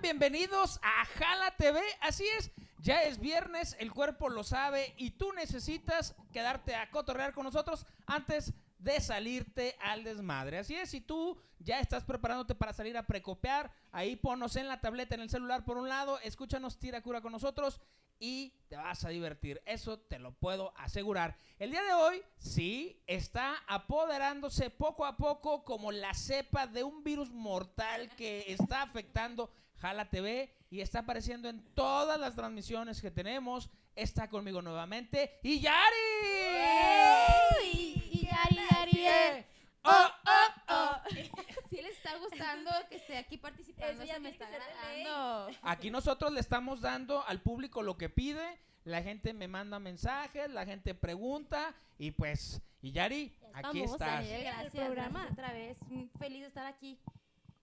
bienvenidos a Jala TV. Así es, ya es viernes, el cuerpo lo sabe y tú necesitas quedarte a cotorrear con nosotros antes de salirte al desmadre. Así es, si tú ya estás preparándote para salir a precopear, ahí ponnos en la tableta, en el celular por un lado, escúchanos, tira cura con nosotros y te vas a divertir. Eso te lo puedo asegurar. El día de hoy, sí, está apoderándose poco a poco como la cepa de un virus mortal que está afectando Jala TV y está apareciendo en todas las transmisiones que tenemos. Está conmigo nuevamente y Yari. Y Yari, Yari. Eh, Oh, oh, oh. Sí les está gustando que esté aquí participando. Eso ya se me está agradando. Aquí nosotros le estamos dando al público lo que pide. La gente me manda mensajes, la gente pregunta y pues, y Yari, aquí estamos, estás. Daniel, El gracias, programa. gracias otra vez. Feliz de estar aquí.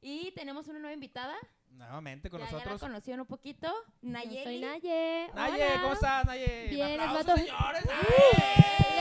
Y tenemos una nueva invitada. Nuevamente con ya, ya la nosotros. conocieron un poquito. Yo Nayeli. soy Naye. Naye, Hola. ¿cómo estás, Naye? Bien, les va a Aplausos, to- señores.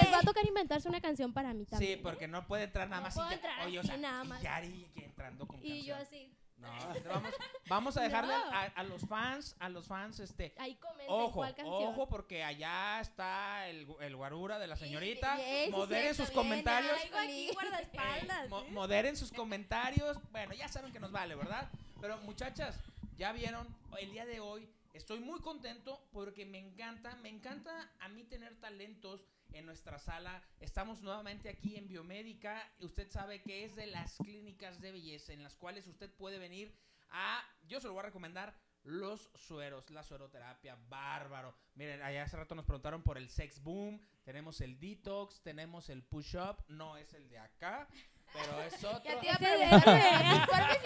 Les va a tocar inventarse una canción para mí también. Sí, porque no puede entrar nada No más. puedo y ya- entrar oye, o así, sea, nada y más. Yari aquí entrando con Y yo así. No, vamos, vamos a dejarle No. a, a los fans, a los fans, este, Ahí comenten Ojo, cuál canción. ojo, porque allá está el, el guarura de la señorita. Sí, sí, moderen sí, sus bien, comentarios. aquí Eh, mo- moderen sus comentarios. Bueno, ya saben que nos vale, ¿verdad? Pero muchachas, ya vieron, el día de hoy estoy muy contento porque me encanta, me encanta a mí tener talentos en nuestra sala. Estamos nuevamente aquí en Biomédica. Usted sabe que es de las clínicas de belleza en las cuales usted puede venir a, yo se lo voy a recomendar, los sueros, la sueroterapia, bárbaro. Miren, allá hace rato nos preguntaron por el sex boom, tenemos el detox, tenemos el push up, no es el de acá, pero es otro. Ya te iba a preguntar.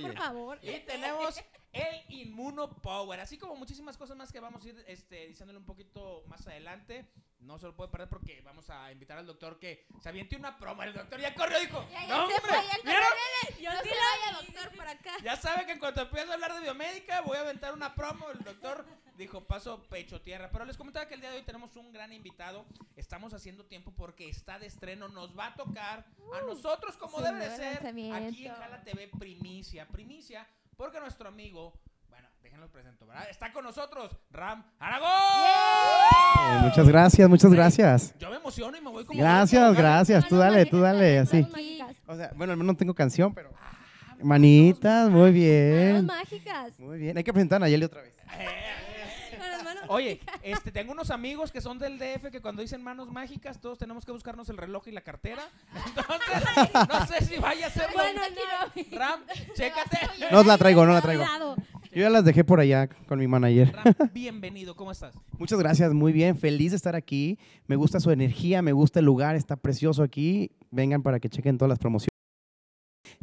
Por favor. Y tenemos el Inmuno Power, así como muchísimas cosas más que vamos a ir este, diciéndole un poquito más adelante. No se lo puede perder porque vamos a invitar al doctor que se aviente una promo. El doctor ya corrió, dijo, Ya, ya no se hombre, fue, ya. Yo no se vaya, doctor, por acá. Ya sabe que en cuanto empiece a hablar de biomédica voy a aventar una promo. El doctor dijo paso pecho tierra. Pero les comentaba que el día de hoy tenemos un gran invitado. Estamos haciendo tiempo porque está de estreno. Nos va a tocar a nosotros como debe de ser aquí en. Jala TV primicia. Primicia porque nuestro amigo, bueno, déjenlo presento, ¿verdad? Está con nosotros Ram Aragón. Eh, muchas gracias, muchas gracias. Yo me emociono y me voy como... Gracias, gracias. Tú Manos dale, tú dale, así. manos mágicas. O sea, bueno, al menos no tengo canción, pero. Ah, Manitas, muy Manos bien. mágicas. Muy bien. Hay que presentar a Nayeli otra vez. Eh. Oye, este, tengo unos amigos que son del DF que cuando dicen manos mágicas todos tenemos que buscarnos el reloj y la cartera. Entonces, no sé si vaya a ser lo- Bueno, Ram, chécate. No la traigo, no la traigo. Yo ya las dejé por allá con mi manager. Ram, bienvenido, ¿cómo estás? Muchas gracias, muy bien. Feliz de estar aquí. Me gusta su energía, me gusta el lugar, está precioso aquí. Vengan para que chequen todas las promociones.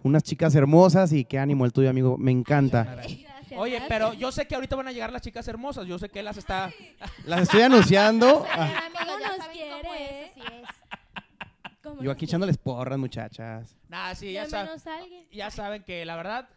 Unas chicas hermosas y qué ánimo el tuyo, amigo. Me encanta. Gracias, Oye, gracias. pero yo sé que ahorita van a llegar las chicas hermosas, yo sé que las está... Las estoy anunciando. Ah, Yo aquí echándoles porras, muchachas. Nada, sí, ya, alguien. ya saben que la verdad,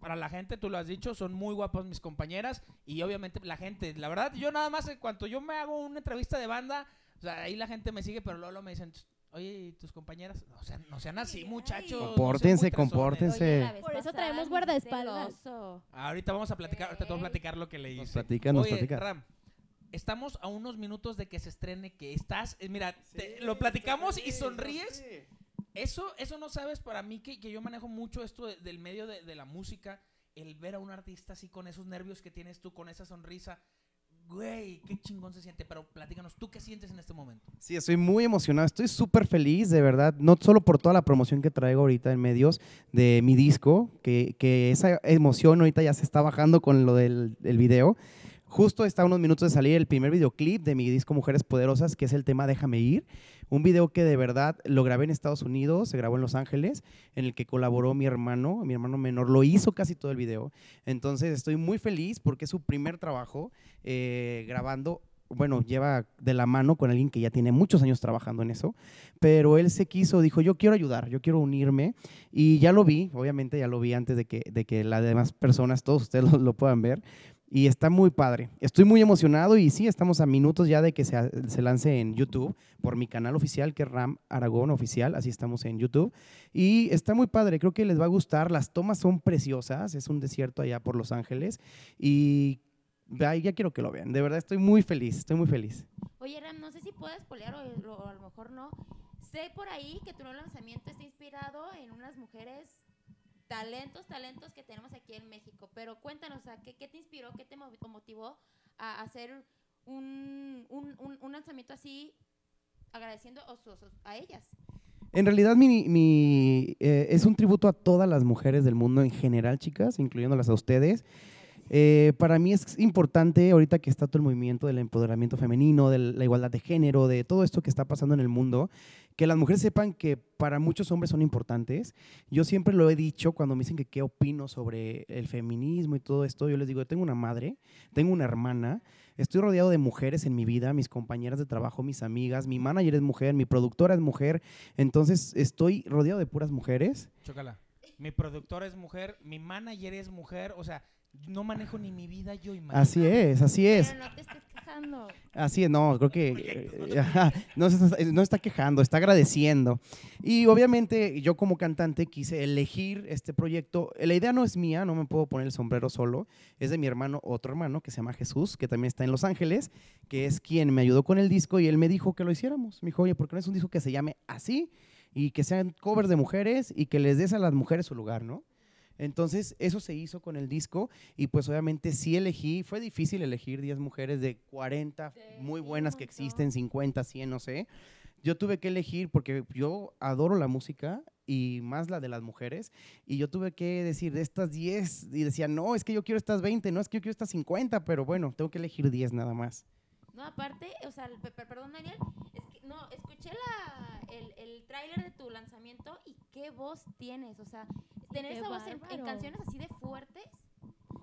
para la gente, tú lo has dicho, son muy guapas mis compañeras y obviamente la gente, la verdad, yo nada más en cuanto yo me hago una entrevista de banda, o sea, ahí la gente me sigue, pero luego me dicen... Oye, ¿y tus compañeras? O sea, no sean así, muchachos. no sean muy Compórtense, tresones". compórtense. Oye, la vez Por eso pasada traemos me guardaespaldas. oso. Ahorita vamos a platicar, ahorita te voy a platicar lo que le hice. Nos platicas, nos Oye, platicas. Ram, estamos a unos minutos de que se estrene, que estás, eh, mira, te- lo platicamos y sonríes. Eso, eso no sabes para mí que, que yo manejo mucho esto de- del medio de, de la música, el ver a un artista así con esos nervios que tienes tú, con esa sonrisa. Güey, qué chingón se siente, pero platícanos, ¿tú qué sientes en este momento? Sí, estoy muy emocionado, estoy súper feliz, de verdad, no solo por toda la promoción que traigo ahorita en medios de mi disco, que, que esa emoción ahorita ya se está bajando con lo del, del video. Justo está a unos minutos de salir el primer videoclip de mi disco Mujeres Poderosas, que es el tema Déjame Ir. Un video que de verdad lo grabé en Estados Unidos, se grabó en Los Ángeles, en el que colaboró mi hermano, mi hermano menor, lo hizo casi todo el video. Entonces estoy muy feliz porque es su primer trabajo eh, grabando bueno, lleva de la mano con alguien que ya tiene muchos años trabajando en eso, pero él se quiso, dijo, yo quiero ayudar, yo quiero unirme, y ya lo vi, obviamente ya lo vi antes de que, de que las demás personas, todos ustedes lo, lo puedan ver, Y está muy padre. Estoy muy emocionado y sí, estamos a minutos ya de que se, lance en YouTube por mi canal oficial, que es Ram Aragón Oficial. Así estamos en YouTube. Y está muy padre, creo que les va a gustar. Las tomas son preciosas, es un desierto allá por Los Ángeles. Y ay, ya quiero que lo vean. De verdad, estoy muy feliz, estoy muy feliz. Oye, Ram, no sé si puedes polear o a lo mejor no. Sé por ahí que tu nuevo lanzamiento está inspirado en unas mujeres talentos, talentos que tenemos aquí en México. Pero cuéntanos, ¿qué, qué te inspiró, qué te motivó a hacer un, un, un- lanzamiento así agradeciendo a ellas? En realidad, mi, mi, eh, es un tributo a todas las mujeres del mundo en general, chicas, incluyéndolas a ustedes. Eh, para mí es importante, ahorita que está todo el movimiento del empoderamiento femenino, de la igualdad de género, de todo esto que está pasando en el mundo, que las mujeres sepan que para muchos hombres son importantes. Yo siempre lo he dicho cuando me dicen que qué opino sobre el feminismo y todo esto, yo les digo, yo tengo una madre, tengo una hermana, estoy rodeado de mujeres en mi vida, mis compañeras de trabajo, mis amigas, mi manager es mujer, mi productora es mujer, entonces estoy rodeado de puras mujeres. Chócala. Mi productora es mujer, mi manager es mujer, o sea, no manejo ni mi vida yo, imagínate. Así es, así es. Pero no te estés quejando. Así es, no, creo que eh, ajá, no, se está, no está quejando, está agradeciendo. Y obviamente yo como cantante quise elegir este proyecto. La idea no es mía, no me puedo poner el sombrero solo, es de mi hermano, otro hermano que se llama Jesús, que también está en Los Ángeles, que es quien me ayudó con el disco y él me dijo que lo hiciéramos. Me dijo, oye, ¿por qué no es un disco que se llame así? Y que sean covers de mujeres y que les des a las mujeres su lugar, ¿no? Entonces, eso se hizo con el disco y pues obviamente sí elegí, fue difícil elegir 10 mujeres de 40 Sí, muy sí, buenas un que existen, 50, 100, no sé. Yo tuve que elegir porque yo adoro la música y más la de las mujeres y yo tuve que decir de estas 10 y decía, no, es que yo quiero estas 20, no, es que yo quiero estas 50, pero bueno, tengo que elegir 10 nada más. No, aparte, o sea, pe- pe- perdón, Daniel, es que, no, escuché la, el, el tráiler de tu lanzamiento y qué voz tienes, o sea, tener esa voz en, en canciones así de fuertes.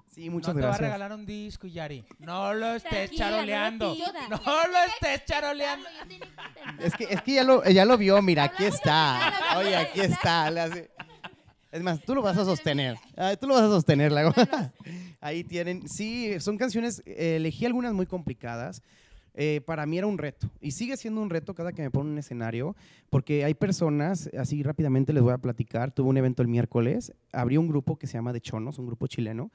Sí, muchas no te va a gracias. regalar un disco, Yari. No lo estés Tranquila, charoleando. No, lo estés charoleando. Es que, es que ya, lo, ya lo vio, mira, aquí está. Oye, aquí está. le hace- Es más, tú lo vas a sostener. Ay, tú lo vas a sostener. la- Ahí tienen. Sí, son canciones. eh, elegí algunas muy complicadas. Eh, para mí era un reto. Y sigue siendo un reto cada que me pongo en un escenario. Porque hay personas, así rápidamente les voy a platicar. Tuve un evento el miércoles. Abrí un grupo que se llama De Chonos, un grupo chileno.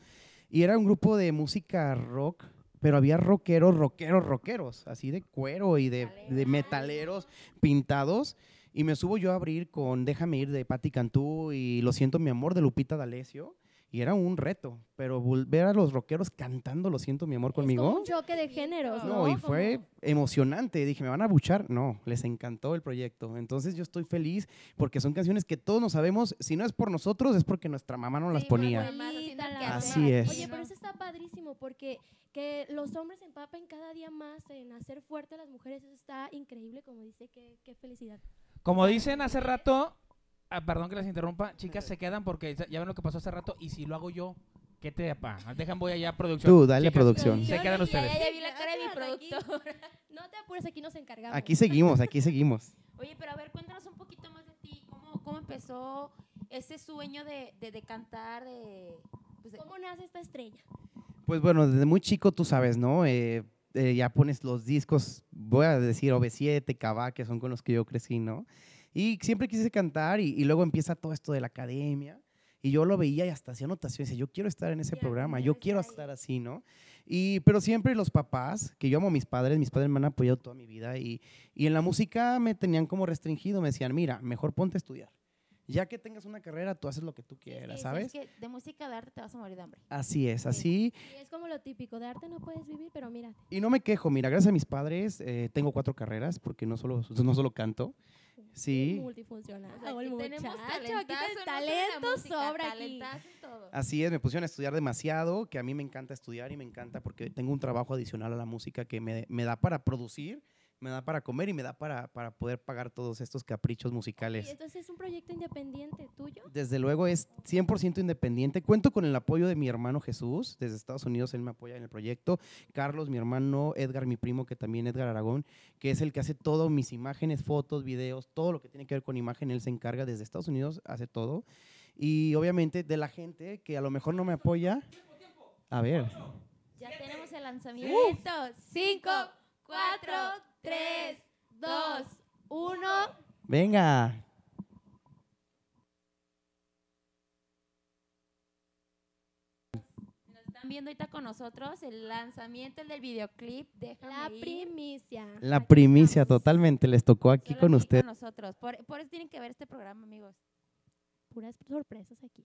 Y era un grupo de música rock. Pero había rockeros, rockeros, rockeros. Así de cuero y de, de metaleros pintados. Y me subo yo a abrir con Déjame ir de Patti Cantú y Lo siento mi amor de Lupita D'Alessio. Y era un reto, pero volver a los rockeros cantando Lo siento mi amor Es como conmigo. un choque de géneros, No, ¿no? y fue emocionante. Dije, ¿me van a buchar? No, les encantó el proyecto. Entonces yo estoy feliz porque son canciones que todos nos sabemos. Si no es por nosotros, es porque nuestra mamá no las Sí, ponía. Abuelita, la Así mamá. es. Oye, pero eso está padrísimo porque que los hombres empapen cada día más en hacer fuerte a las mujeres, eso está increíble, como dice, qué, qué felicidad. Como dicen hace rato, ah, perdón que les interrumpa, chicas se quedan porque ya ven lo que pasó hace rato y si lo hago yo, ¿qué te pa? Dejan voy allá a producción. Tú, dale a Chicas, producción. Se quedan ustedes. ya, ya vi la cara de mi productor. No te apures, aquí nos encargamos. Aquí seguimos, aquí seguimos. Oye, pero a ver, cuéntanos un poquito más de ti. ¿Cómo, cómo empezó ese sueño de, de, de cantar? De, pues, de- ¿Cómo nace esta estrella? Pues bueno, desde muy chico tú sabes, ¿no? Eh, eh, ya pones los discos, voy a decir OV7, Cabá, que son con los que yo crecí, ¿no? Y siempre quise cantar y, y luego empieza todo esto de la academia. Y yo lo veía y hasta hacía anotaciones. Decía, yo quiero estar en ese programa, yo quiero ahí. estar así, ¿no? Y, pero siempre los papás, que yo amo a mis padres, mis padres me han apoyado toda mi vida y, y en la música me tenían como restringido, me decían, mira, mejor ponte a estudiar. Ya que tengas una carrera, tú haces lo que tú quieras, sí, ¿sabes? Es que de música de arte te vas a morir de hambre. Así es, Sí. así. Y es como lo típico, de arte no puedes vivir, pero mírate. Y no me quejo, mira, gracias a mis padres eh, tengo cuatro carreras porque no solo, no solo canto. Sí, Multifuncional. Aquí tenemos aquí talento música, sobra aquí. todo. así es, me pusieron a estudiar demasiado, que a mí me encanta estudiar y me encanta porque tengo un trabajo adicional a la música que me, me da para producir, me da para comer y me da para, para poder pagar todos estos caprichos Y musicales. entonces es un proyecto independiente tuyo. Desde luego es 100% independiente. Cuento con el apoyo de mi hermano Jesús. Desde Estados Unidos él me apoya en el proyecto. Carlos, mi hermano, Edgar, mi primo, que también Edgar Aragón, que es el que hace todo, mis imágenes, fotos, videos, todo lo que tiene que ver con imagen, él se encarga desde Estados Unidos, hace todo. Y obviamente de la gente que a lo mejor no me apoya. A ver, Ya tenemos el lanzamiento. 5, 4, 3, 2, 1. Venga. Nos están viendo ahorita con nosotros el lanzamiento del videoclip. Déjame La ir. primicia. La Aquí primicia estamos. totalmente les tocó aquí Solo con aquí usted. nosotros. Por, por eso tienen que ver este programa, amigos. Puras sorpresas aquí.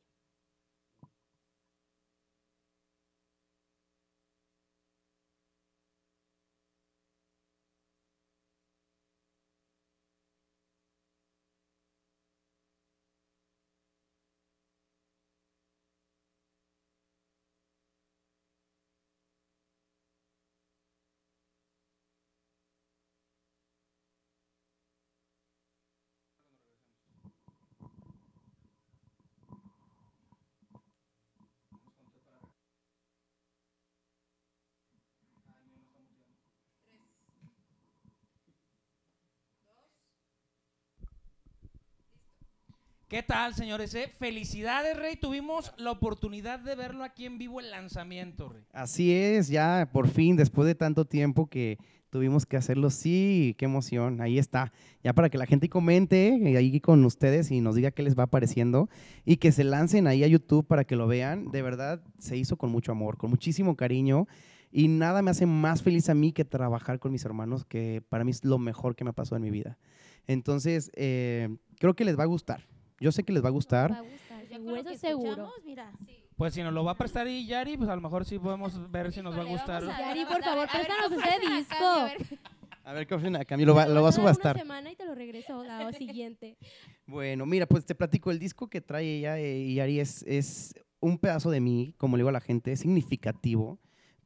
¿Qué tal, señores? eh? Felicidades, Rey. Tuvimos la oportunidad de verlo aquí en vivo el lanzamiento. Así es, ya por fin, después de tanto tiempo que tuvimos que hacerlo, sí, qué emoción, ahí está. Ya para que la gente comente eh, ahí con ustedes y nos diga qué les va pareciendo y que se lancen ahí a YouTube para que lo vean. De verdad, se hizo con mucho amor, con muchísimo cariño y nada me hace más feliz a mí que trabajar con mis hermanos, que para mí es lo mejor que me pasó en mi vida. Entonces, eh, creo que les va a gustar. Yo sé que les va a gustar. Va a gustar, Ya con seguro, lo que. Pues si nos lo va a prestar y Yari, pues a lo mejor sí podemos ver si nos va a gustar. a- Yari, por favor, préstanos ¿qué ese disco. A ver. Qué opinan, Camilo, lo va, lo va a subastar. Una semana y te lo regreso la siguiente. Bueno, mira, pues te platico, el disco que trae ella eh, y Ari es, es un pedazo de mí, como le digo a la gente, es significativo.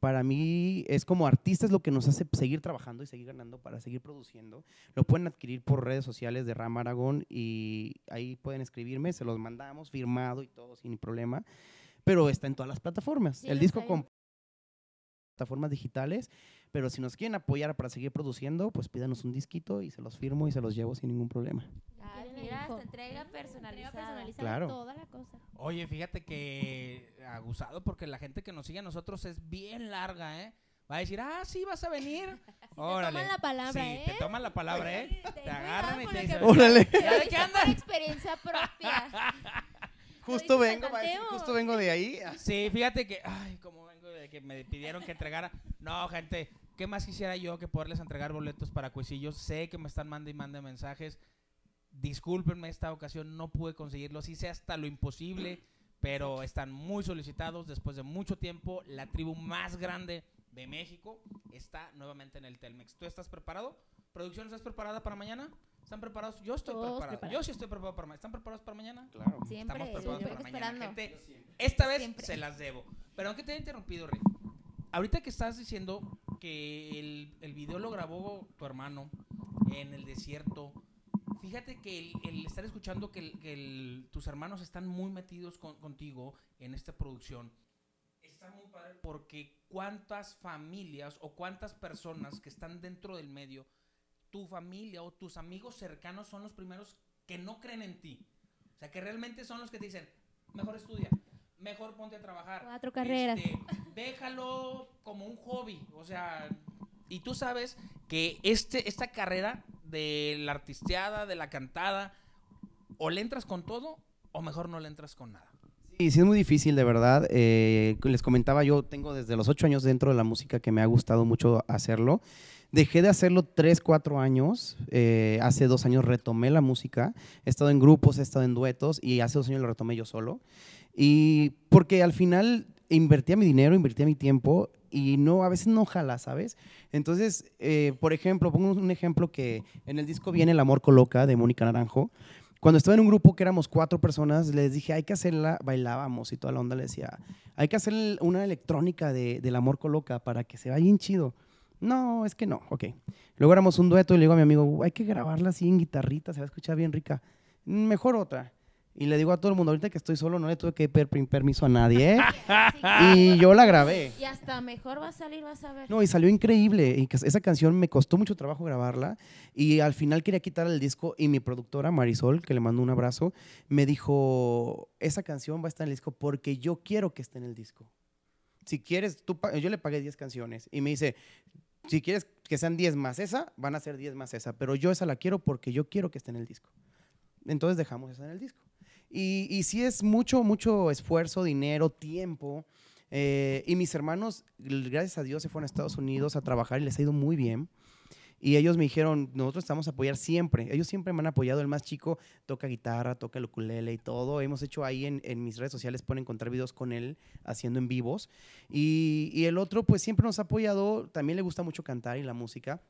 Para mí es como artista es lo que nos hace seguir trabajando y seguir ganando para seguir produciendo. Lo pueden adquirir por redes sociales de Ram Aragón y ahí pueden escribirme, se los mandamos firmado y todo sin problema. Pero está en todas las plataformas. Sí, el disco con plataformas digitales, pero si nos quieren apoyar para seguir produciendo, pues pídanos un disquito y se los firmo y se los llevo sin ningún problema. Ah, mira, hasta entrega Entrega personalizada. Claro. toda la cosa. Oye, fíjate que aguzado porque la gente que nos sigue a nosotros es bien larga, ¿eh? Va a decir, ah, sí, vas a venir. Órale. toman la palabra, sí, ¿eh? te toman la palabra, ¿eh? Te agarran y te dicen, Órale. ¿ya de qué andas? experiencia propia. Justo vengo, Mateo. justo vengo de ahí. Sí, fíjate que, ay, como vengo de que me pidieron que entregara. No, gente, ¿qué más quisiera yo que poderles entregar boletos para cuisillos? Sé que me están mandando y mandando mensajes. Discúlpenme, esta ocasión no pude conseguirlos. Hice hasta lo imposible, pero están muy solicitados. Después de mucho tiempo, la tribu más grande de México está nuevamente en el Telmex. ¿Tú estás preparado? ¿Producción estás preparada para mañana? ¿Están preparados? Yo estoy Todos preparado. preparados. Yo sí estoy preparado para mañana. ¿Están preparados para mañana? Claro. Siempre, Estamos preparados siempre para mañana, gente. Esta vez Siempre. se las debo. Pero aunque te haya interrumpido, Rick. Ahorita que estás diciendo que el, el video lo grabó tu hermano en el desierto, fíjate que el, el estar escuchando que, el- que el- tus hermanos están muy metidos con- contigo en esta producción, está muy padre porque cuántas familias o cuántas personas que están dentro del medio, tu familia o tus amigos cercanos son los primeros que no creen en ti. O sea, que realmente son los que te dicen, mejor estudia, mejor ponte a trabajar. Cuatro carreras. Este, déjalo como un hobby. O sea, y tú sabes que este, esta carrera de la artisteada, de la cantada, o le entras con todo o mejor no le entras con nada. Sí, sí es muy difícil, de verdad. Eh, les comentaba, yo tengo desde los ocho años dentro de la música que me ha gustado mucho hacerlo. Dejé de hacerlo tres, cuatro años. eh, hace dos años retomé la música. He estado en grupos, he estado en duetos y hace dos años lo retomé yo solo. Y porque al final invertía mi dinero, invertía mi tiempo y no, a veces no jala, ¿sabes? Entonces, eh, por ejemplo, pongo un ejemplo que en el disco viene El Amor Coloca de Mónica Naranjo. Cuando estaba en un grupo que éramos cuatro personas, les dije, hay que hacerla, bailábamos y toda la onda le decía, hay que hacer una electrónica de, del Amor Coloca para que se vaya bien chido. No, es que no, ok. Luego éramos un dueto y le digo a mi amigo, hay que grabarla así en guitarrita, se va a escuchar bien rica. "Mm, Mejor otra. Y le digo a todo el mundo, ahorita que estoy solo, no le tuve que pedir permiso a nadie, ¿eh? y yo la grabé. Y hasta mejor va a salir, vas a ver. No, y salió increíble. Y esa canción me costó mucho trabajo grabarla. Y al final quería quitar el disco. Y mi productora, Marisol, que le mando un abrazo, me dijo: Esa canción va a estar en el disco porque yo quiero que esté en el disco. si quieres, tú, yo le pagué 10 canciones y me dice, si quieres que sean 10 más esa, van a ser 10 más esa, pero yo esa la quiero porque yo quiero que esté en el disco. Entonces dejamos esa en el disco. Y, y sí es mucho, mucho esfuerzo, dinero, tiempo. eh, y mis hermanos, gracias a Dios, se fueron a Estados Unidos a trabajar y les ha ido muy bien. Y ellos me dijeron, nosotros te vamos a apoyar siempre. Ellos siempre me han apoyado. El más chico toca guitarra, toca el ukulele y todo. Hemos hecho ahí en, en mis redes sociales, pueden encontrar videos con él haciendo en vivos. Y, y el otro, pues siempre nos ha apoyado. También le gusta mucho cantar y la música.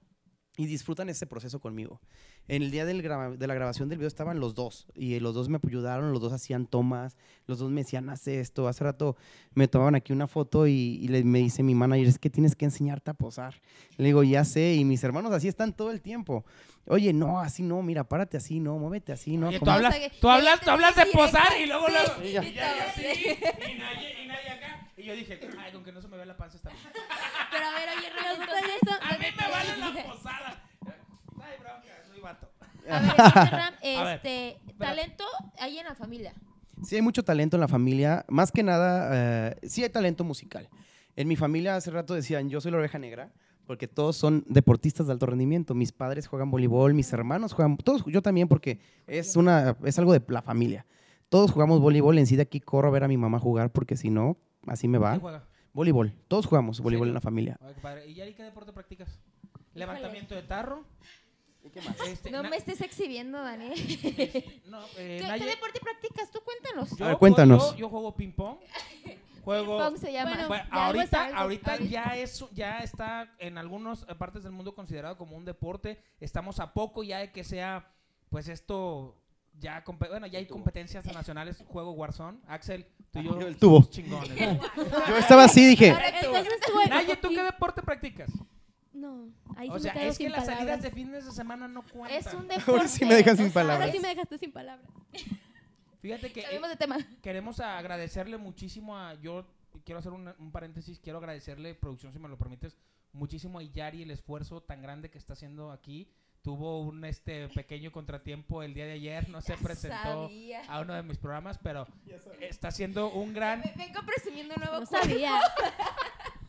Y disfrutan ese proceso conmigo. En el día del de la grabación del video estaban los dos. Y los dos me ayudaron, los dos hacían tomas, los dos me decían, haz esto. Hace rato me tomaban aquí una foto y, y le- me dice mi manager, es que tienes que enseñarte a posar. Le digo, ya sé. Y mis hermanos así están todo el tiempo. Oye, no, así no, mira, párate así, no, muévete así, no. Oye, tú hablas, tú hablas, te tú hablas de posar y luego Sí. luego. Sí, Y ya. ya así, y nadie, y nadie acá. Y yo dije, ay, con que no se me vea la panza está bien. Pero a ver, oye, Nosotros entonces, A mí me vale la posada. Ay, bronca, soy vato. A ver, entonces, Ram, este, talento hay en la familia. Sí hay mucho talento en la familia. Más que nada, eh, sí hay talento musical. En mi familia hace rato decían, yo soy la oveja negra, porque todos son deportistas de alto rendimiento. Mis padres juegan voleibol, mis hermanos juegan, todos, yo también, porque es, una, es algo de la familia. Todos jugamos voleibol. En sí de aquí corro a ver a mi mamá jugar, porque si no, así me va. Voleibol. Todos jugamos voleibol en la familia. Ay, qué padre. ¿Y Yari qué deporte practicas? Levantamiento de tarro. ¿Y qué más? Este, No na- me estés exhibiendo, Daniel. No, eh, ¿Qué, Naye- qué deporte practicas? Tú cuéntanos. yo A ver, juego- cuéntanos. Yo, yo juego ping pong. Juego. Pong se llama. Bueno, Bueno, Ya algo es ahorita, algo. ahorita Ahorita. ya es ya está en algunas partes del mundo considerado como un deporte. Estamos a poco ya de que sea, pues esto ya bueno ya hay competencias nacionales. Juego Warzone, Axel, tú y yo, el tubo. chingones. ¿no? Yo estaba así, dije, Naye, ¿tú qué deporte practicas? No, ahí O sí sea, me quedo es que las salidas palabras. de fines de semana no cuentan. Es un deporte. Ahora sí me dejas sin palabras. Ahora sí me dejaste sin palabras. Fíjate que eh, Cambiemos de tema. queremos agradecerle muchísimo a yo quiero hacer un, un paréntesis quiero agradecerle producción si me lo permites muchísimo a Yari el esfuerzo tan grande que está haciendo aquí tuvo un este pequeño contratiempo el día de ayer no se presentó Sabía. a uno de mis programas pero está haciendo un gran Vengo presumiendo un nuevo No sabía.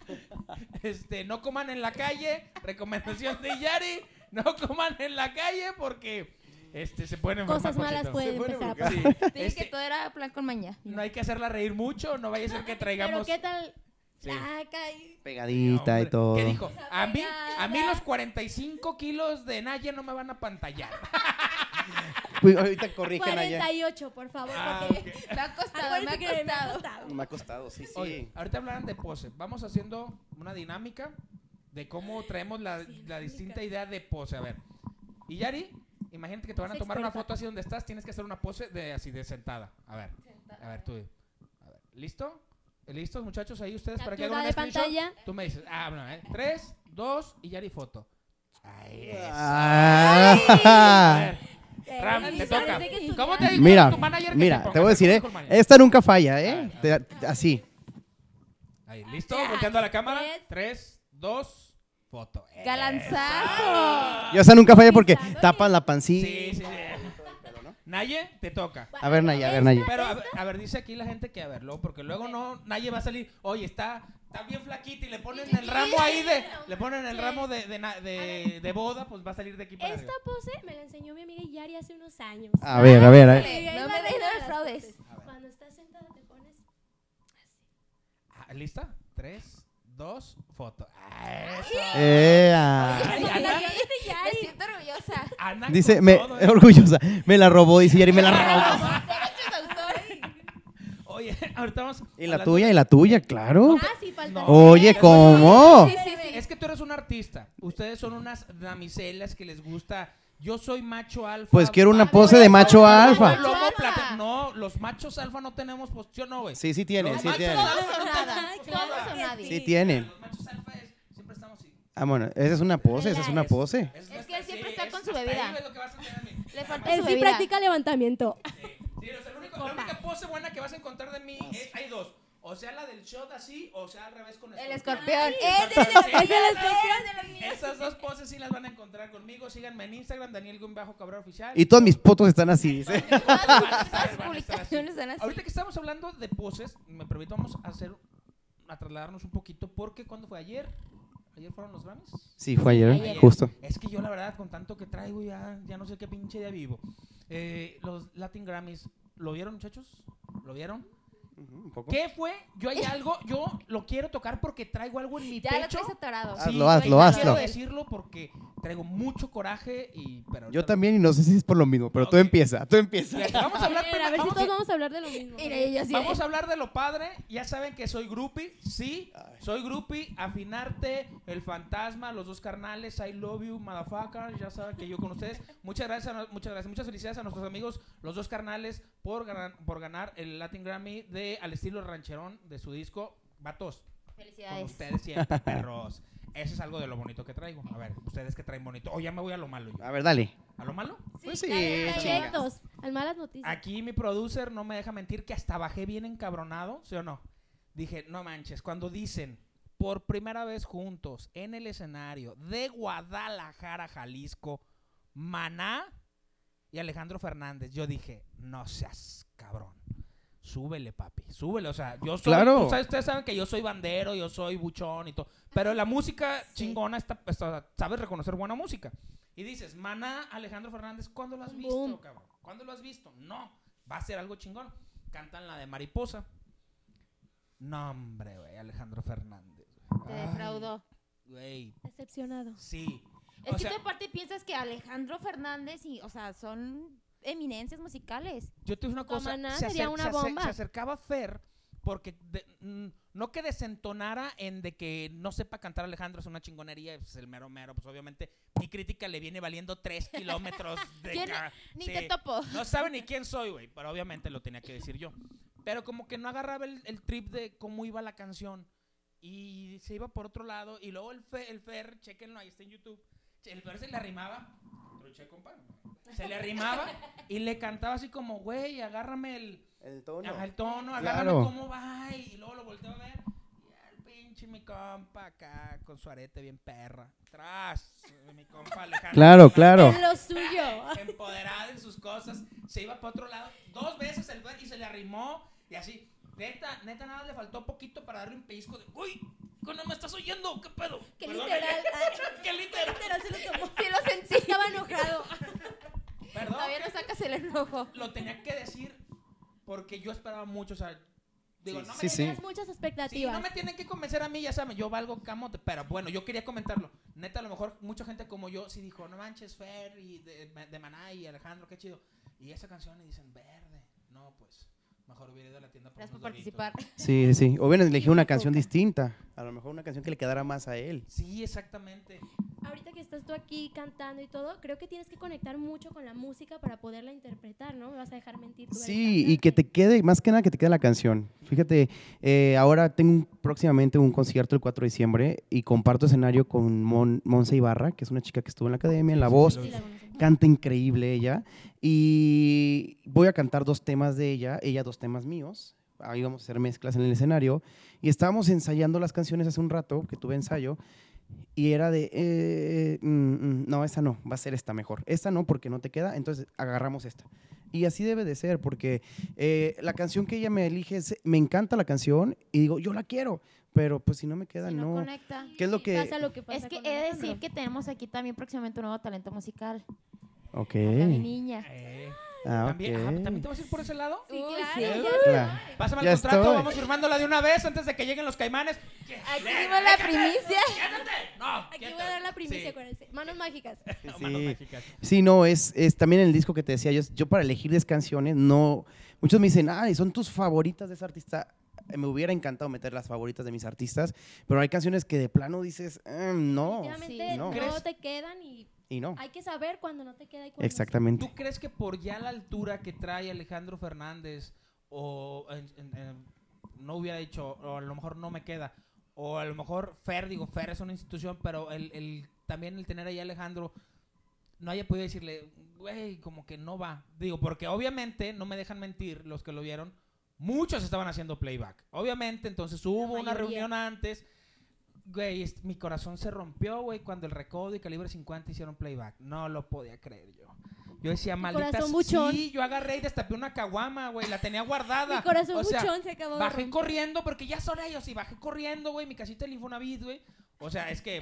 este no coman en la calle recomendación de Yari no coman en la calle porque este se pueden enfermar Cosas malas poquito. pueden puede empezar. Sí, este, que todo era plan con maña. no hay que hacerla reír mucho no vaya a ser que Pero traigamos qué tal Sí. flaca y pegadita y todo. ¿Qué dijo? A mí, a mí los 45 kilos de Naye no me van a pantallar. Uy, Ahorita corrigen allá. 48, por favor, Ah, porque. Me ha costado, me ha costado. costado. Me ha costado, sí, sí. Oye, ahorita hablaran de pose. Vamos haciendo una dinámica de cómo traemos la, la distinta idea de pose. A ver. Y Yari, imagínate que te van a tomar una foto así donde estás. Tienes que hacer una pose de así de sentada. A ver. A ver, tú. A ver, ¿Listo? ¿Listos, muchachos? Ahí ustedes para que hagan de pantalla. Tú me dices. Ah, bueno, ¿eh? Tres, dos y Yari foto. Ahí es. Ah. Eh, Ram, te toca. ¿Cómo te dijo Mira, tu manager que mira, te voy a decir, ¿eh? Esta nunca falla, ¿eh? Ah, Te- así. Ahí, ¿listo? Volteando a la cámara. Tres. Dos, foto. Galanzazo. Yo esa nunca falla porque tapan la pancita. Sí, sí, sí. Naye, te toca. A ver, Naya, a ver, Naya. Pero, a ver, a ver, dice aquí la gente que, a ver, luego, porque luego no, Naye va a salir, oye, está, está bien flaquita y le ponen el ramo ahí de, le ponen el ramo de, de, na- de, de boda, pues va a salir de aquí para Esta arriba. pose me la enseñó mi amiga Yari hace unos años. A ver, a ver, a ver. No me dejes de fraudes. Cuando estás sentada te pones Ah, ¿Lista? Tres, dos, foto. Ah, eso. Eh, ah. Ay, Me Ana, siento orgullosa. Ana Dice, con me, todo, ¿eh? orgullosa, me la robó, dice Yari, me la robó. Derechos de autor. Oye, ahorita vamos. Y la hablando- tuya, y la tuya, claro. Ah, sí, falta. No. Oye, ¿cómo? Sí, sí, sí. Es que tú eres un artista. Ustedes son unas damiselas que les gusta. Yo soy macho alfa. Pues quiero una pose de macho alfa. lomo Alfa. plata- No, los machos alfa no tenemos posición, no, güey. Sí, sí tienen, sí tienen. nadie. Sí tienen. Los machos alfa es, siempre estamos así. Ah, bueno, esa es una pose, esa es una pose. Es nuestra- que él siempre sí, está es- con su bebida. ves lo que vas a tener a mí. Le falta Él su sí bebida. practica levantamiento. Sí, o sea, el único- la única pose buena que vas a encontrar de mí es, hay dos. O sea, la del shot así, o sea, al revés con El escorpión. es el escorpión. Esas dos poses sí las van a encontrar conmigo. Síganme en Instagram, Daniel Cabrera Oficial. Y todas mis fotos están así, dice. Publicaciones están así. Ahorita que estamos hablando de poses, me permito, vamos a hacer a trasladarnos un poquito porque cuando fue ayer, ayer fueron los Grammys. Sí, fue ayer, Ayer. justo. Es que yo la verdad con tanto que traigo ya, ya no sé qué pinche día vivo. Eh, los Latin Grammys, ¿lo vieron muchachos? ¿Lo vieron? Un poco. ¿Qué fue? Yo hay algo, yo lo quiero tocar porque traigo algo en mi Ya lo pecho. traes atorado. Hazlo, güey, hazlo, no hazlo. Quiero decirlo porque traigo mucho coraje y pero Yo también y no sé si es por lo mismo, pero tú Ok. empieza, tú empieza. Vamos a hablar A ver, a ver si vamos a- todos vamos a hablar de lo mismo. Mira, Vamos a hablar de lo padre. Ya saben que soy groupie. Sí, soy groupie. Afinarte, el fantasma, los dos carnales. I love you, motherfucker. Ya saben que yo con ustedes. Muchas gracias, a muchas gracias. Muchas felicidades a nuestros amigos, los dos carnales, por ganar, por ganar el Latin Grammy de Al estilo rancherón de su disco. Vatos, con Felicidades. ustedes siempre, perros. Ese es algo de lo bonito que traigo. A ver, ustedes que traen bonito. O ya me voy a lo malo. yo. A ver, dale. ¿A lo malo? Pues sí, chinga. directos, al malas noticias. Aquí mi producer no me deja mentir que hasta bajé bien encabronado, ¿sí o no? Dije, no manches, cuando dicen por primera vez juntos en el escenario de Guadalajara, Jalisco, Maná y Alejandro Fernández, yo dije, no seas cabrón. Súbele, papi, súbele. O sea, yo soy. Claro. tú sabes- ustedes saben que yo soy bandero, yo soy buchón y todo. Pero la música chingona está, está- sabes reconocer buena música. Y dices, Maná, Alejandro Fernández, ¿cuándo lo has visto, Boom. cabrón? ¿Cuándo lo has visto? No, va a ser algo chingón. Cantan la de Mariposa. No, hombre, güey, Alejandro Fernández. Te Ay, defraudó. Güey, Decepcionado. sí. Es O que sea, tú aparte piensas que Alejandro Fernández y, o sea, son eminencias musicales. Yo te digo una cosa. Maná se, sería acer- una se bomba. se acercaba Fer porque de- mm, no que desentonara en de que no sepa cantar Alejandro es una chingonería, es el mero mero, pues obviamente mi crítica le viene valiendo tres kilómetros de ¿Quién? Ni sí. te topo. No sabe ni quién soy, güey, pero obviamente lo tenía que decir yo. Pero como que no agarraba el, el trip de cómo iba la canción y se iba por otro lado y luego el, Fe- el Fer, chequenlo, ahí está en YouTube, el Fer se le arrimaba, truche, compa, se le arrimaba y le cantaba así como, güey, agárrame el, El tono. ajá, el tono, agárrame Claro. cómo va y luego lo volteo a ver y el pinche mi compa acá con su arete bien perra, atrás, mi compa Alejandro. Claro, claro. Lo suyo. empoderada en sus cosas, se iba para otro lado, dos veces el güey y se le arrimó y así, neta, neta nada le faltó poquito para darle un pellizco de, uy, ¿no me estás oyendo? ¿Qué pedo? Qué Perdón, literal. ¿Qué literal? Literal se lo tomó. Sí lo sentí. Estaba enojado. Perdón, Todavía no lo tenía que decir porque yo esperaba mucho, o sea, digo, Sí, no me sí, sí. Muchas Sí, expectativas. no me tienen que convencer a mí, ya saben, yo valgo camote, pero bueno, yo quería comentarlo. Neta, a lo mejor mucha gente como yo sí dijo, no manches, Fer y de, de Maná y Alejandro, qué chido. Y esa canción y dicen, verde. No, pues, mejor hubiera ido a la tienda por por participar. Sí, sí. O hubieran elegido una canción distinta. A lo mejor una canción que le quedara más a él. Sí, exactamente. Que estás tú aquí cantando y todo, creo que tienes que conectar mucho con la música para poderla interpretar, ¿no? Me vas a dejar mentir. tú Sí, y que te quede, más que nada que te quede la canción. Fíjate, eh, ahora tengo próximamente un concierto el 4 de diciembre y comparto escenario con Mon, Monse Ibarra, que es una chica que estuvo en la academia, en La Voz. Sí, la. Canta increíble ella. Y voy a cantar dos temas de ella, ella dos temas míos. Ahí vamos a hacer mezclas en el escenario. Y estábamos ensayando las canciones hace un rato, que tuve ensayo. Y era de, eh, mm, mm, no, esa no, va a ser esta mejor. Esta no, porque no te queda, entonces agarramos esta. Y así debe de ser, porque eh, la canción que ella me elige, es- me encanta la canción y digo, yo la quiero, pero pues si no me queda, Si no no. conecta. ¿Qué es lo que...? Pasa lo que pasa Es que he de decir que tenemos aquí también próximamente un nuevo talento musical. Ok. Acá mi niña. Eh, Ah, ¿también, ah. ¿También te vas a ir por ese lado? Sí, Uy, claro, sí. Claro. Pásame Ya el contrato, estoy. vamos firmándola de una vez antes de que lleguen los caimanes. Aquí dimos la primicia. ¡Quédate! No, Aquí voy a dar la primicia, Sí. acuérdense. Manos mágicas. No, Sí. manos mágicas. Sí, no, es, es también el disco que te decía, yo, yo para elegirles canciones, no, muchos me dicen, ay, son tus favoritas de ese artista. Eh, Me hubiera encantado meter las favoritas de mis artistas, pero hay canciones que de plano dices, "Mm, no, sí. no, ¿Crees? te quedan y y no. hay que saber cuándo no te queda y. Exactamente. ¿Tú crees que por ya la altura que trae Alejandro Fernández o en- en- en- no hubiera dicho, o a lo mejor no me queda, o a lo mejor Fer, digo, Fer es una institución, pero el, el- también el tener ahí a Alejandro no haya podido decirle, güey, como que no va. Digo, porque obviamente, no me dejan mentir los que lo vieron, muchos estaban haciendo playback. Obviamente, entonces hubo una reunión antes. Güey, mi corazón se rompió, güey, cuando el Recodo y Calibre 50 hicieron playback. No lo podía creer yo. Yo decía, maldita. Sí, yo agarré y destapé una caguama, güey. La tenía guardada. Mi corazón O sea, buchón se acabó Bajé corriendo porque ya son ellos y bajé corriendo, güey, mi casita del Infonavit, güey. O sea, es que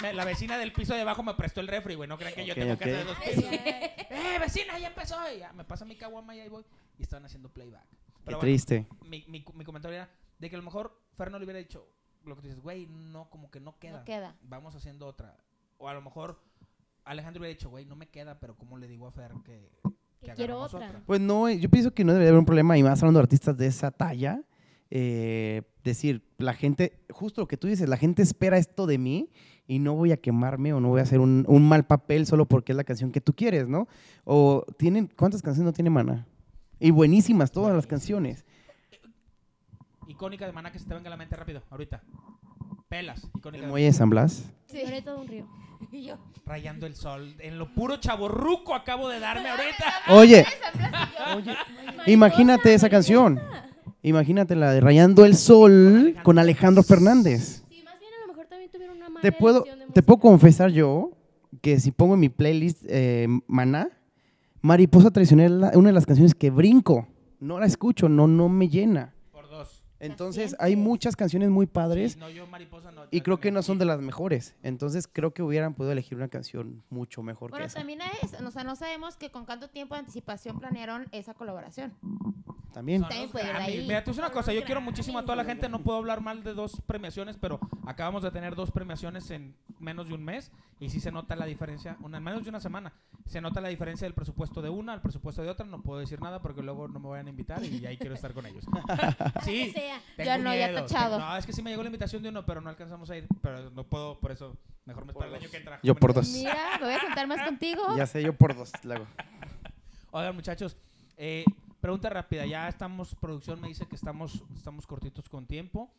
me- la vecina del piso de abajo me prestó el refri, güey. No crean que yo tengo casa de dos pisos. ¡Eh, vecina, ya empezó! Y ya me pasa mi caguama y ahí voy. Y estaban haciendo playback. Qué Pero bueno, triste. mi, mi, mi comentario era de que a lo mejor Fer no le hubiera dicho lo que tú dices, güey, no, como que no queda. No queda. Vamos haciendo otra. O a lo mejor Alejandro hubiera dicho, güey, no me queda, pero ¿cómo le digo a Fer que, Que quiero otra. Pues no, eh, yo pienso que no debería haber un problema, y más hablando de artistas de esa talla, eh, decir, la gente, justo lo que tú dices, la gente espera esto de mí y no voy a quemarme o no voy a hacer un, un mal papel solo porque es la canción que tú quieres, ¿no? O tienen, ¿cuántas canciones no tiene Mana? Y buenísimas todas las canciones. Icónica de Maná que se te venga a la mente rápido, ahorita. Pelas, icónica El de Muelle de San Blas. Sí. Lloré todo un río. Y yo. Rayando el sol. En lo puro chaborruco acabo de darme ahorita. Oye, Mariposa, imagínate esa canción. mariposa. Imagínate la de Rayando el Sol con Alejandro Fernández. Sí, más bien a lo mejor también tuvieron una mala Te puedo, te puedo confesar yo que si pongo en mi playlist eh, Maná, Mariposa Traicionera es una de las canciones que brinco. No la escucho, no, no me llena. Entonces hay muchas canciones muy padres Sí, no, yo mariposa no. y creo que no son de las mejores. Entonces creo que hubieran podido elegir una canción mucho mejor Bueno, que esa. también es, o sea, no sabemos que con cuánto tiempo de anticipación planearon esa colaboración. También. Son También puede ahí. Mira, a decir una cosa, yo quiero muchísimo a toda la gente, no puedo hablar mal de dos premiaciones, pero acabamos de tener dos premiaciones en menos de un mes y sí se nota la diferencia, una, en menos de una semana, se nota la diferencia del presupuesto de una al presupuesto de otra, no puedo decir nada porque luego no me vayan a invitar y ahí quiero estar con ellos. Sí, Ya no, ya tachado. tengo- No, es que sí me llegó la invitación de uno, pero no alcanzamos a ir, pero no puedo, por eso mejor me espero el año que entra. Yo por dos. Mira, me voy a juntar más contigo. Ya sé, yo por dos. Luego. Oigan, muchachos, eh, pregunta rápida. Ya estamos, producción me dice que estamos, estamos cortitos con tiempo.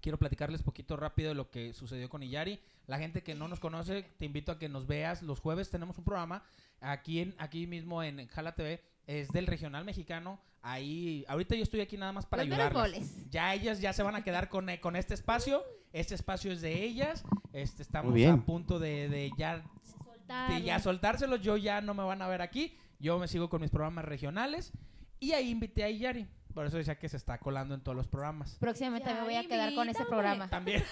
Quiero platicarles poquito rápido de lo que sucedió con Iyari. La gente que no nos conoce, te invito a que nos veas. Los jueves tenemos un programa aquí, en, aquí mismo en Jala TV. Es del regional mexicano. Ahí, ahorita yo estoy aquí nada más para goles. Ya ellas ya se van a quedar con, eh, con este espacio. Este espacio es de ellas. Este, estamos bien. a punto de, de ya de ya soltárselos, yo ya no me van a ver aquí. Yo me sigo con mis programas regionales. Y ahí invité a Iyari. Por eso decía que se está colando en todos los programas. Próximamente me voy a Ya, quedar con ese programa. También.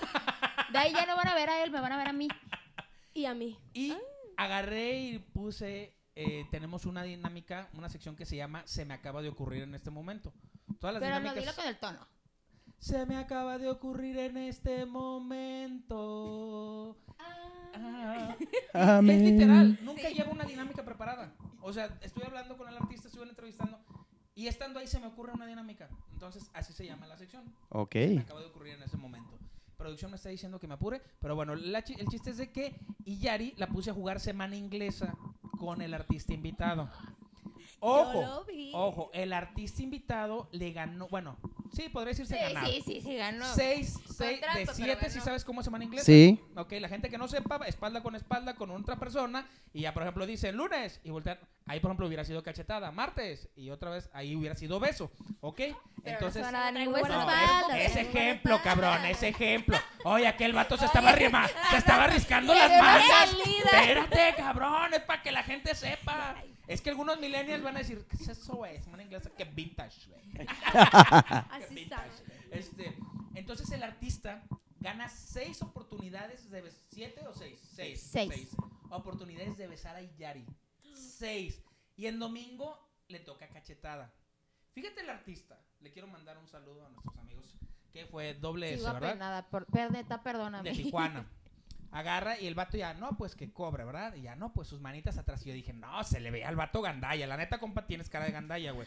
De ahí ya no van a ver a él, me van a ver a mí. Y a mí. Y agarré y puse. eh, tenemos una dinámica, una sección que se llama Se me acaba de ocurrir en este momento. Todas las Pero no, dinámicas. dilo con el tono. Se me acaba de ocurrir en este momento. Ah. Amén. Es literal, nunca llevo una dinámica preparada. O sea, estoy hablando con el artista, estoy entrevistando y estando ahí se me ocurre una dinámica. Entonces, así se llama la sección. Ok. Me acaba de ocurrir en ese momento. Producción me está diciendo que me apure, pero bueno, la chi- el chiste es de que Iyari la puse a jugar semana inglesa con el artista invitado. Ojo, lo vi. ojo, el artista invitado le ganó, bueno, sí, podría decirse Sí, ganado. sí, sí, sí, ganó. Seis, seis Contrato, de siete, si sabes cómo es semana inglesa. Sí. Ok, la gente que no sepa, espalda con espalda con otra persona y ya, por ejemplo, dicen lunes y voltean. Ahí, por ejemplo, hubiera sido cachetada, martes y otra vez ahí hubiera sido beso. ¿Ok? Pero Entonces. no se es- ejemplo, cabrón, ese ejemplo. Oye, aquel vato se estaba rima, se estaba arriscando las mangas. Espérate, cabrón, es para que la gente sepa. Es que algunos millennials van a decir, ¿qué es eso, güey? Semana inglesa, que vintage, güey. Así Vintage. Este, entonces el artista gana seis oportunidades de bes- siete o seis, seis, Seis. oportunidades de besar a Iyari, seis. Y en domingo le toca cachetada. Fíjate el artista, le quiero mandar un saludo a nuestros amigos que fue doble S, ¿verdad? apenada. Por, perdeta, perdóname. De Tijuana. Agarra y el vato ya, no, pues que cobre, ¿verdad? Y ya, no, pues sus manitas atrás. Y yo dije, no, se le veía al vato gandalla. La neta, compa, tienes cara de gandalla, güey.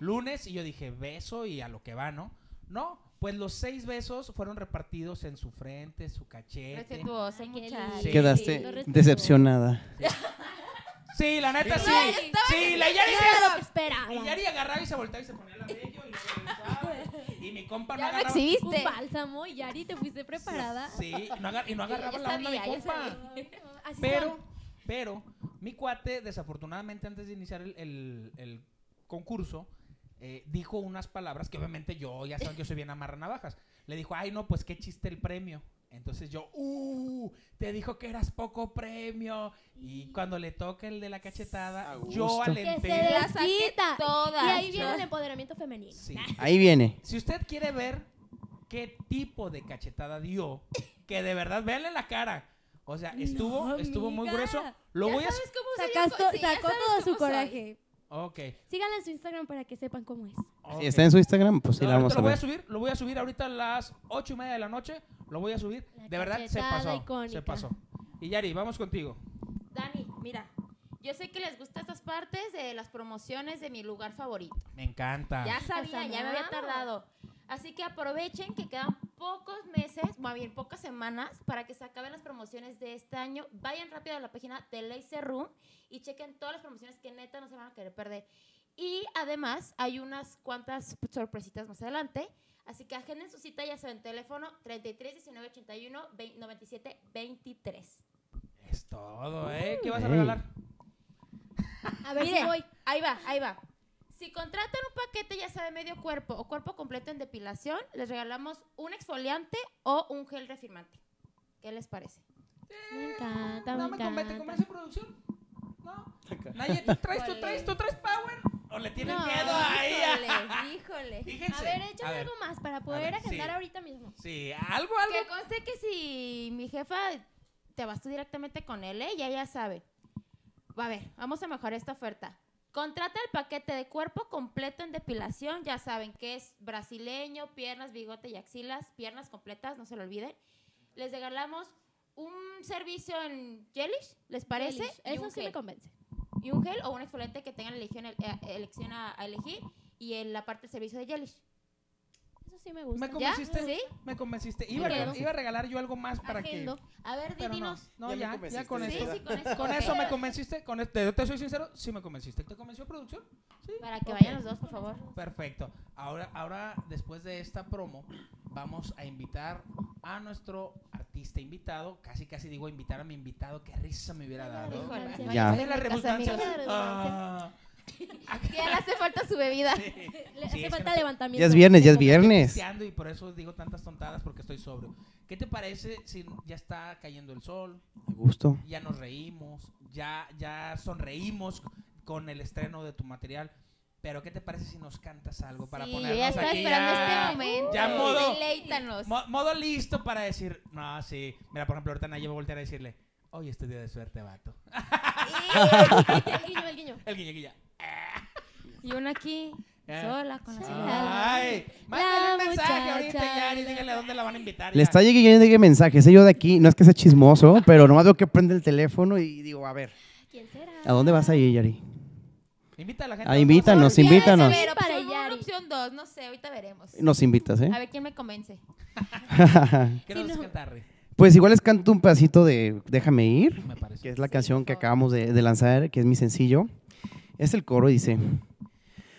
Lunes, y yo dije, beso y a lo que va, ¿no? No, pues los seis besos fueron repartidos en su frente, su cachete. Muchacho. Sí. Quedaste decepcionada. Sí, la neta, sí. Sí, la Yari agarraba y se volteaba y se ponía la bello y. Y mi compa no Ya me agarraba. Un bálsamo, Yari, ¿te fuiste preparada? Sí, y no, agar- y no agarraba la onda sabía, compa. Así Pero, son. pero, mi cuate, desafortunadamente, antes de iniciar el, el- el concurso, eh, dijo unas palabras que obviamente yo, ya saben que yo soy bien amarra navajas. Le dijo, ay, no, pues qué chiste el premio. Entonces yo, uh, te dijo que eras poco premio. Y cuando le toca el de la cachetada, A yo gusto. Que se alenté. Las desquita. todas. Y ahí viene yo. el empoderamiento femenino. Sí. Ahí viene. Si usted quiere ver qué tipo de cachetada dio, que de verdad, véanle la cara. O sea, estuvo, No, estuvo muy grueso. Lo Ya voy a... sabes cómo to- sí, sacó todo su soy. coraje. Ok. Síganla en su Instagram para que sepan cómo es. Ok. Si está en su Instagram, pues sí No, la vamos a lo voy a ver. subir, lo voy a subir ahorita a las ocho y media de la noche. Lo voy a subir. La de verdad, se pasó. Se icónica. pasó. Y Yari, vamos contigo. Dani, mira, yo sé que les gustan estas partes de las promociones de mi lugar favorito. Me encanta. Ya sabía, ya me había tardado. Así que aprovechen que quedan pocos meses, más bien pocas semanas, para que se acaben las promociones de este año. Vayan rápido a la página de Laser Room y chequen todas las promociones que neta no se van a querer perder. Y además hay unas cuantas sorpresitas más adelante. Así que agenden su cita, ya saben, teléfono 33 19 81 20 97 23. Es todo, ¿eh? ¿Qué vas a regalar? A ver Mire, si voy. ahí va, ahí va. Si contratan un paquete ya sea de medio cuerpo o cuerpo completo en depilación, les regalamos un exfoliante o un gel refirmante. ¿Qué les parece? Me encanta, no me me encanta. convence producción. No. Naye, ¿tú traes, tú traes, tú traes power? ¿O le tienes No, miedo ahí? Híjole, híjole. Fíjense. A ver, échame a ver. algo más para poder ver, agendar sí. ahorita mismo. Sí, algo, algo. Que conste que si mi jefa te vas tú directamente con él, ¿eh? ya ya sabe. A ver, vamos a mejorar esta oferta. Contrata el paquete de cuerpo completo en depilación. Ya saben que es brasileño, piernas, bigote y axilas, piernas completas, no se lo olviden. Les regalamos un servicio en Gelish, ¿les parece? Eso sí me convence. Y un gel o un exfoliante que tengan elección, elección a, a elegir. Y en la parte del servicio de Gelish. Sí me gusta. ¿Me convenciste? ¿Sí? Me convenciste. Iba, Me iba a regalar yo algo más para Agendo. A ver, que... No, Ya ya, con Sí, eso. sí, con eso. Con ok. eso me convenciste. Con este, yo te soy sincero, sí me convenciste. ¿Te convenció producción? Sí. Para que vayan los dos, por favor. Perfecto. Ahora, ahora, después de esta promo, vamos a invitar a nuestro artista invitado. Casi, casi digo invitar a mi invitado. Qué risa me hubiera dado. Ya. Vaya la que redundancia. Ya le hace falta su bebida. Sí. Le Sí, hace que falta no levantamiento. Ya es viernes, ya es que viernes. Y por eso digo tantas tontadas porque estoy sobrio. ¿Qué te parece si ya está cayendo el sol? A gusto. Ya nos reímos, ya, ya sonreímos con el estreno de tu material. Pero ¿qué te parece si nos cantas algo para sí, ponernos ya está aquí esperando ya, este momento. ya modo, mo- modo listo para decir, no, sí. Mira, por ejemplo, ahorita Naye va a voltear a decirle, hoy es tu día de suerte, vato. El guiño, el guiño. El guiño guiña. Y una aquí, Eh. sola, con la señal. Ay, mándale un mensaje ahorita ya y dígale a dónde la van a invitar. Le ya. está llegando llegue mensajes. ¿eh? Yo de aquí, no es que sea chismoso, pero nomás veo que prende el teléfono y digo, a ver, ¿Quién será? ¿a dónde vas a ir, Yari? Invita a la gente. Ah, a invítanos, invítanos. Puede ser Para opción uno, Yari. opción dos, no sé, ahorita veremos. Nos invitas, ¿eh? A ver quién me convence. ¿Qué nos no. Pues igual les canto un pedacito de Déjame ir, que es la Sí, canción que acabamos de, de lanzar, que es mi sencillo. Es el coro dice,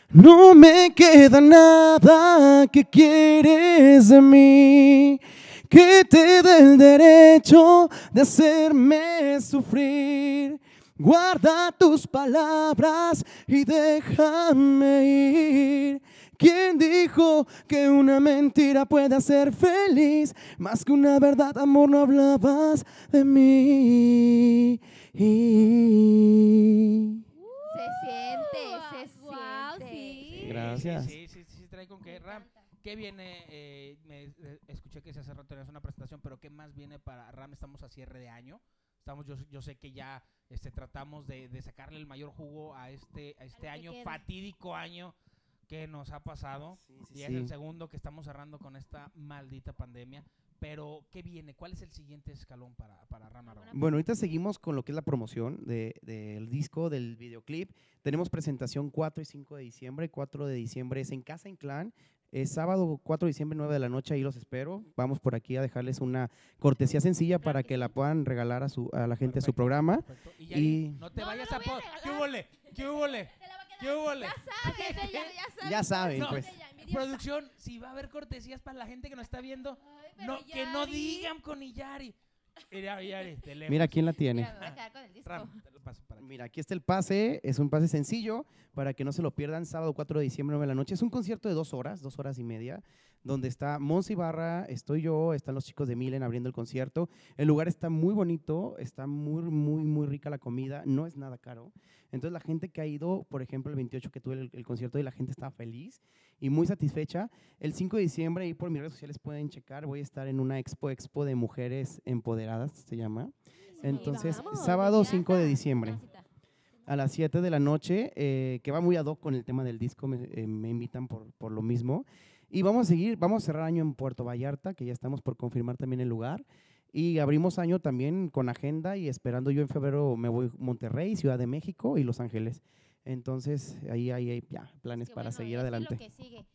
no me queda nada que quieres de mí, que te dé el derecho de hacerme sufrir. Guarda tus palabras y déjame ir. ¿Quién dijo que una mentira puede hacer feliz? Más que una verdad, amor, no hablabas de mí. Se siente, se Guau, siente. sí. Gracias. Sí, sí, sí, sí, trae con qué. Ram, ¿qué viene? Eh, me, eh, escuché que hace rato tenías una presentación, pero ¿qué más viene para Ram? Estamos a cierre de año. Estamos, yo, yo sé que ya este, tratamos de, de sacarle el mayor jugo a este, a este año, fatídico año que nos ha pasado. y es sí. el segundo que estamos cerrando con esta maldita pandemia. Pero, ¿qué viene? ¿Cuál es el siguiente escalón para, para Ram Arroba? Bueno, ahorita seguimos con lo que es la promoción de- del disco, del videoclip. Tenemos presentación 4 y 5 de diciembre. 4 de diciembre es en Casa Inclán. Es sábado 4 de diciembre, 9 de la noche, ahí los espero. Vamos por aquí a dejarles una cortesía sencilla para que la puedan regalar a, su, a la gente a su programa. perfecto. Y, no te No, vayas no a... a po- regalar. ¿Qué hubole? ¿Qué hubole? ¿Qué hubole? ¿Sabes? Ya, ya sabes. Ya saben, No. pues. Producción, si va a haber cortesías para la gente que nos está viendo, no, que no digan con Iyari. Mira, Iyari, de lejos. Mira quién la tiene. Mira, me voy a quedar con el disco. Ram, te lo paso para aquí. Mira, aquí está el pase, es un pase sencillo para que no se lo pierdan, sábado 4 de diciembre, 9 de la noche. Es un concierto de dos horas, dos horas y media, donde está Monse Ibarra, estoy yo, están los chicos de Milen abriendo el concierto. El lugar está muy bonito, está muy, muy, muy rica la comida, no es nada caro. Entonces la gente que ha ido, por ejemplo, el 28 que tuve el, el concierto y la gente estaba feliz y muy satisfecha. El 5 de diciembre, ahí por mis redes sociales pueden checar, voy a estar en una expo, expo de mujeres empoderadas, se llama. Entonces, vamos, sábado 5 de diciembre a las 7 de la noche, eh, que va muy ad hoc con el tema del disco, me, eh, me invitan por, por lo mismo. Y vamos a seguir, vamos a cerrar año en Puerto Vallarta, que ya estamos por confirmar también el lugar. Y abrimos año también con agenda y esperando yo en febrero me voy a Monterrey, Ciudad de México y Los Ángeles. Entonces ahí ahí hay ya planes Qué para bueno, seguir adelante. Lo que sigue.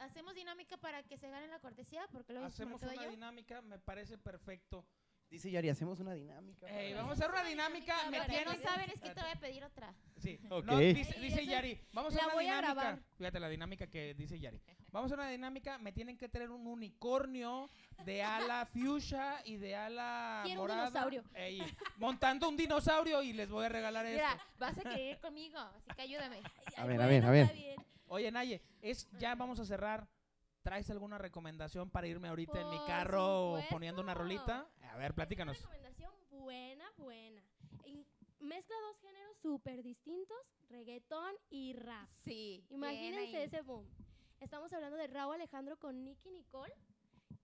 Hacemos dinámica para que se gane la cortesía, porque luego se me Hacemos una yo. dinámica, me parece perfecto. Dice Yari, hacemos una dinámica. Ey, para- vamos a hacer una dinámica. Me Lo que no saben es que te voy a pedir otra. Sí. Ok. No, dice, dice Yari, vamos a la hacer una voy a dinámica. grabar. Fíjate la dinámica que dice Yari. Vamos a hacer una dinámica, me tienen que traer un unicornio de ala fuchsia y de ala Quiero un morada. dinosaurio. Ey, montando un dinosaurio y les voy a regalar esto. Mira, vas a querer conmigo, así que ayúdame. A Ay, ver, a ver, a ver. Oye, Naye, es, ya vamos a cerrar. ¿Traes alguna recomendación para irme ahorita en mi Por carro supuesto. poniendo una rolita? A ver, platícanos. Una recomendación buena, buena. In- mezcla dos géneros súper distintos, reggaetón y rap. Sí. Imagínense ese boom. Estamos hablando de Raúl Alejandro con Nicky Nicole,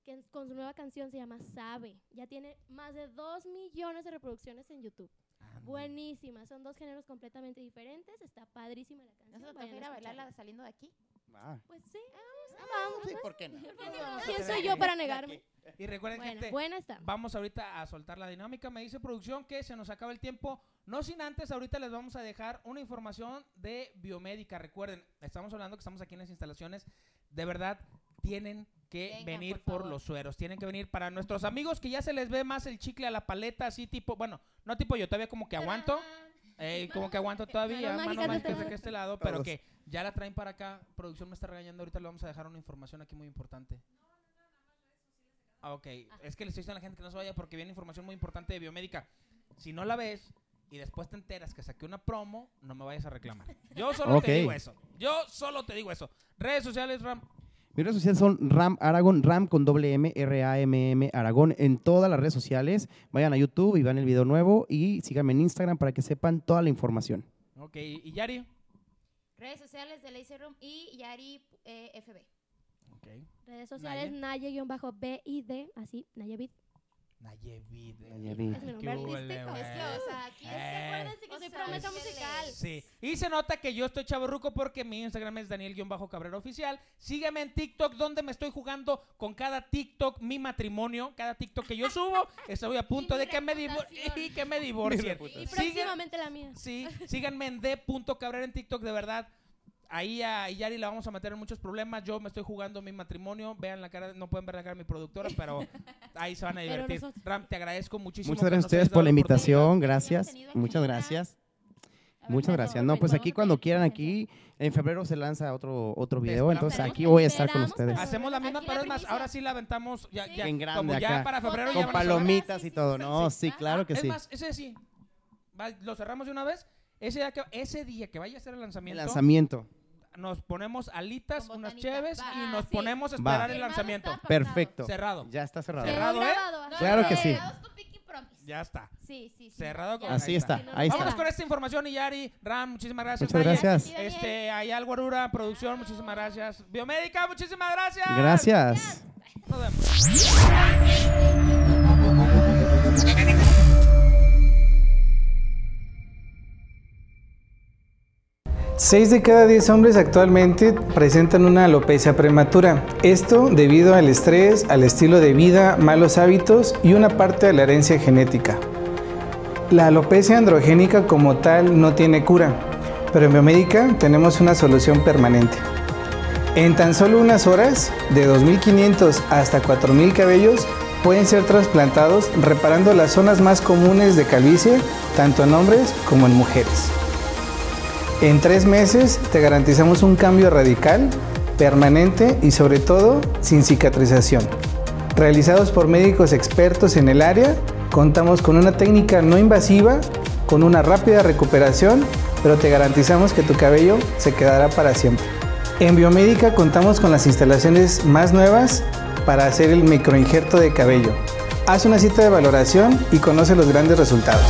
que con su nueva canción se llama Sabe. Ya tiene más de 2 millones de reproducciones en YouTube. Ande. Buenísima, son dos géneros completamente diferentes. Está padrísima la ¿No canción. te vayan toca ir a bailarla saliendo de aquí? Va. Pues sí, Ah, vamos. Sí, pues. ¿por qué no? ¿Quién soy yo para negarme? Y recuerden, Buena, gente, buena está. Vamos ahorita a soltar la dinámica. Me dice producción que se nos acaba el tiempo. No sin antes, ahorita les vamos a dejar una información de biomédica. Recuerden, estamos hablando que estamos aquí en las instalaciones. De verdad, tienen que venir por los sueros. Tienen que venir para nuestros amigos que ya se les ve más el chicle a la paleta, así tipo, bueno, no tipo yo, todavía como que aguanto. eh, como que aguanto todavía, mano mágicas de mágicas este de este lado, pero Todos. que ya la traen para acá. Producción me está regañando, ahorita le vamos a dejar una información aquí muy importante. Ah, Ok, es que le estoy diciendo a la gente que no se vaya porque viene información muy importante de biomédica. Si no la ves y después te enteras que saqué una promo, no me vayas a reclamar. Yo solo te digo eso. Yo solo te digo eso. Redes sociales, Ram. Mis redes sociales son Ram Aragon, Ram con doble M, R-A-M-M Aragón en todas las redes sociales. Vayan a YouTube y vean el video nuevo y síganme en Instagram para que sepan toda la información. Ok, y Yari. Redes sociales de Lazy Room y Yari eh, FB. Ok. Redes sociales, Naye-BID, así, Nayevid. Nayevid. Nayevid. Es mi nombre Qué artístico. huele, Es que, o sea, aquí Eh. Acuérdense que O soy sea, promesa musical. Sí. Y se nota que yo estoy chaborruco porque mi Instagram es Daniel-Cabrera Oficial. Sígueme en TikTok donde me estoy jugando con cada TikTok mi matrimonio. Cada TikTok que yo subo, estoy a punto de que me, y que me divorcien. Y próximamente la mía. Sí, síganme en d.cabrera en TikTok, de verdad. Ahí a Yari la vamos a meter en muchos problemas. Yo me estoy jugando mi matrimonio. Vean la cara, no pueden ver la cara de mi productora, pero ahí se van a divertir. nosotros- Ram, te agradezco muchísimo. Muchas gracias a ustedes por la invitación, gracias. Muchas gracias. Muchas gracias. No, pues aquí cuando quieran aquí, en febrero se lanza otro otro video, entonces aquí voy a estar con ustedes. Hacemos la misma, pero es más, ahora sí la aventamos ya, ya Bien grande como ya acá. para febrero Con ya palomitas y todo, no, sí. claro que es sí. más, ese sí. Lo cerramos de una vez. Ese día que, ese día que vaya a ser el El lanzamiento, lanzamiento. nos ponemos alitas, Con unas botanita. cheves Va. y nos Ah, sí. ponemos a Va. esperar el Firmado lanzamiento. está. Perfecto. Cerrado. Ya está cerrado. Cerrado. ¿eh? grabado, Claro que sí. Grabados con Pinky Promise. Ya está. Sí, sí, sí. Cerrado con-. Así Ahí está, está. ahí Vámonos está. con esta información, Iyari, Ram, muchísimas gracias. Muchas Naya. gracias. Este, Ayal Guarura, producción, muchísimas gracias. Biomédica, muchísimas gracias. Gracias. Nos vemos. Seis de cada 10 hombres actualmente presentan una alopecia prematura. Esto debido al estrés, al estilo de vida, malos hábitos y una parte de la herencia genética. La alopecia androgénica como tal no tiene cura, pero en Biomédica tenemos una solución permanente. En tan solo unas horas, de 2.500 hasta 4.000 cabellos pueden ser trasplantados reparando las zonas más comunes de calvicie, tanto en hombres como en mujeres. En tres meses te garantizamos un cambio radical, permanente y sobre todo sin cicatrización. Realizados por médicos expertos en el área, contamos con una técnica no invasiva, con una rápida recuperación, pero te garantizamos que tu cabello se quedará para siempre. En Biomédica contamos con las instalaciones más nuevas para hacer el microinjerto de cabello. Haz una cita de valoración y conoce los grandes resultados.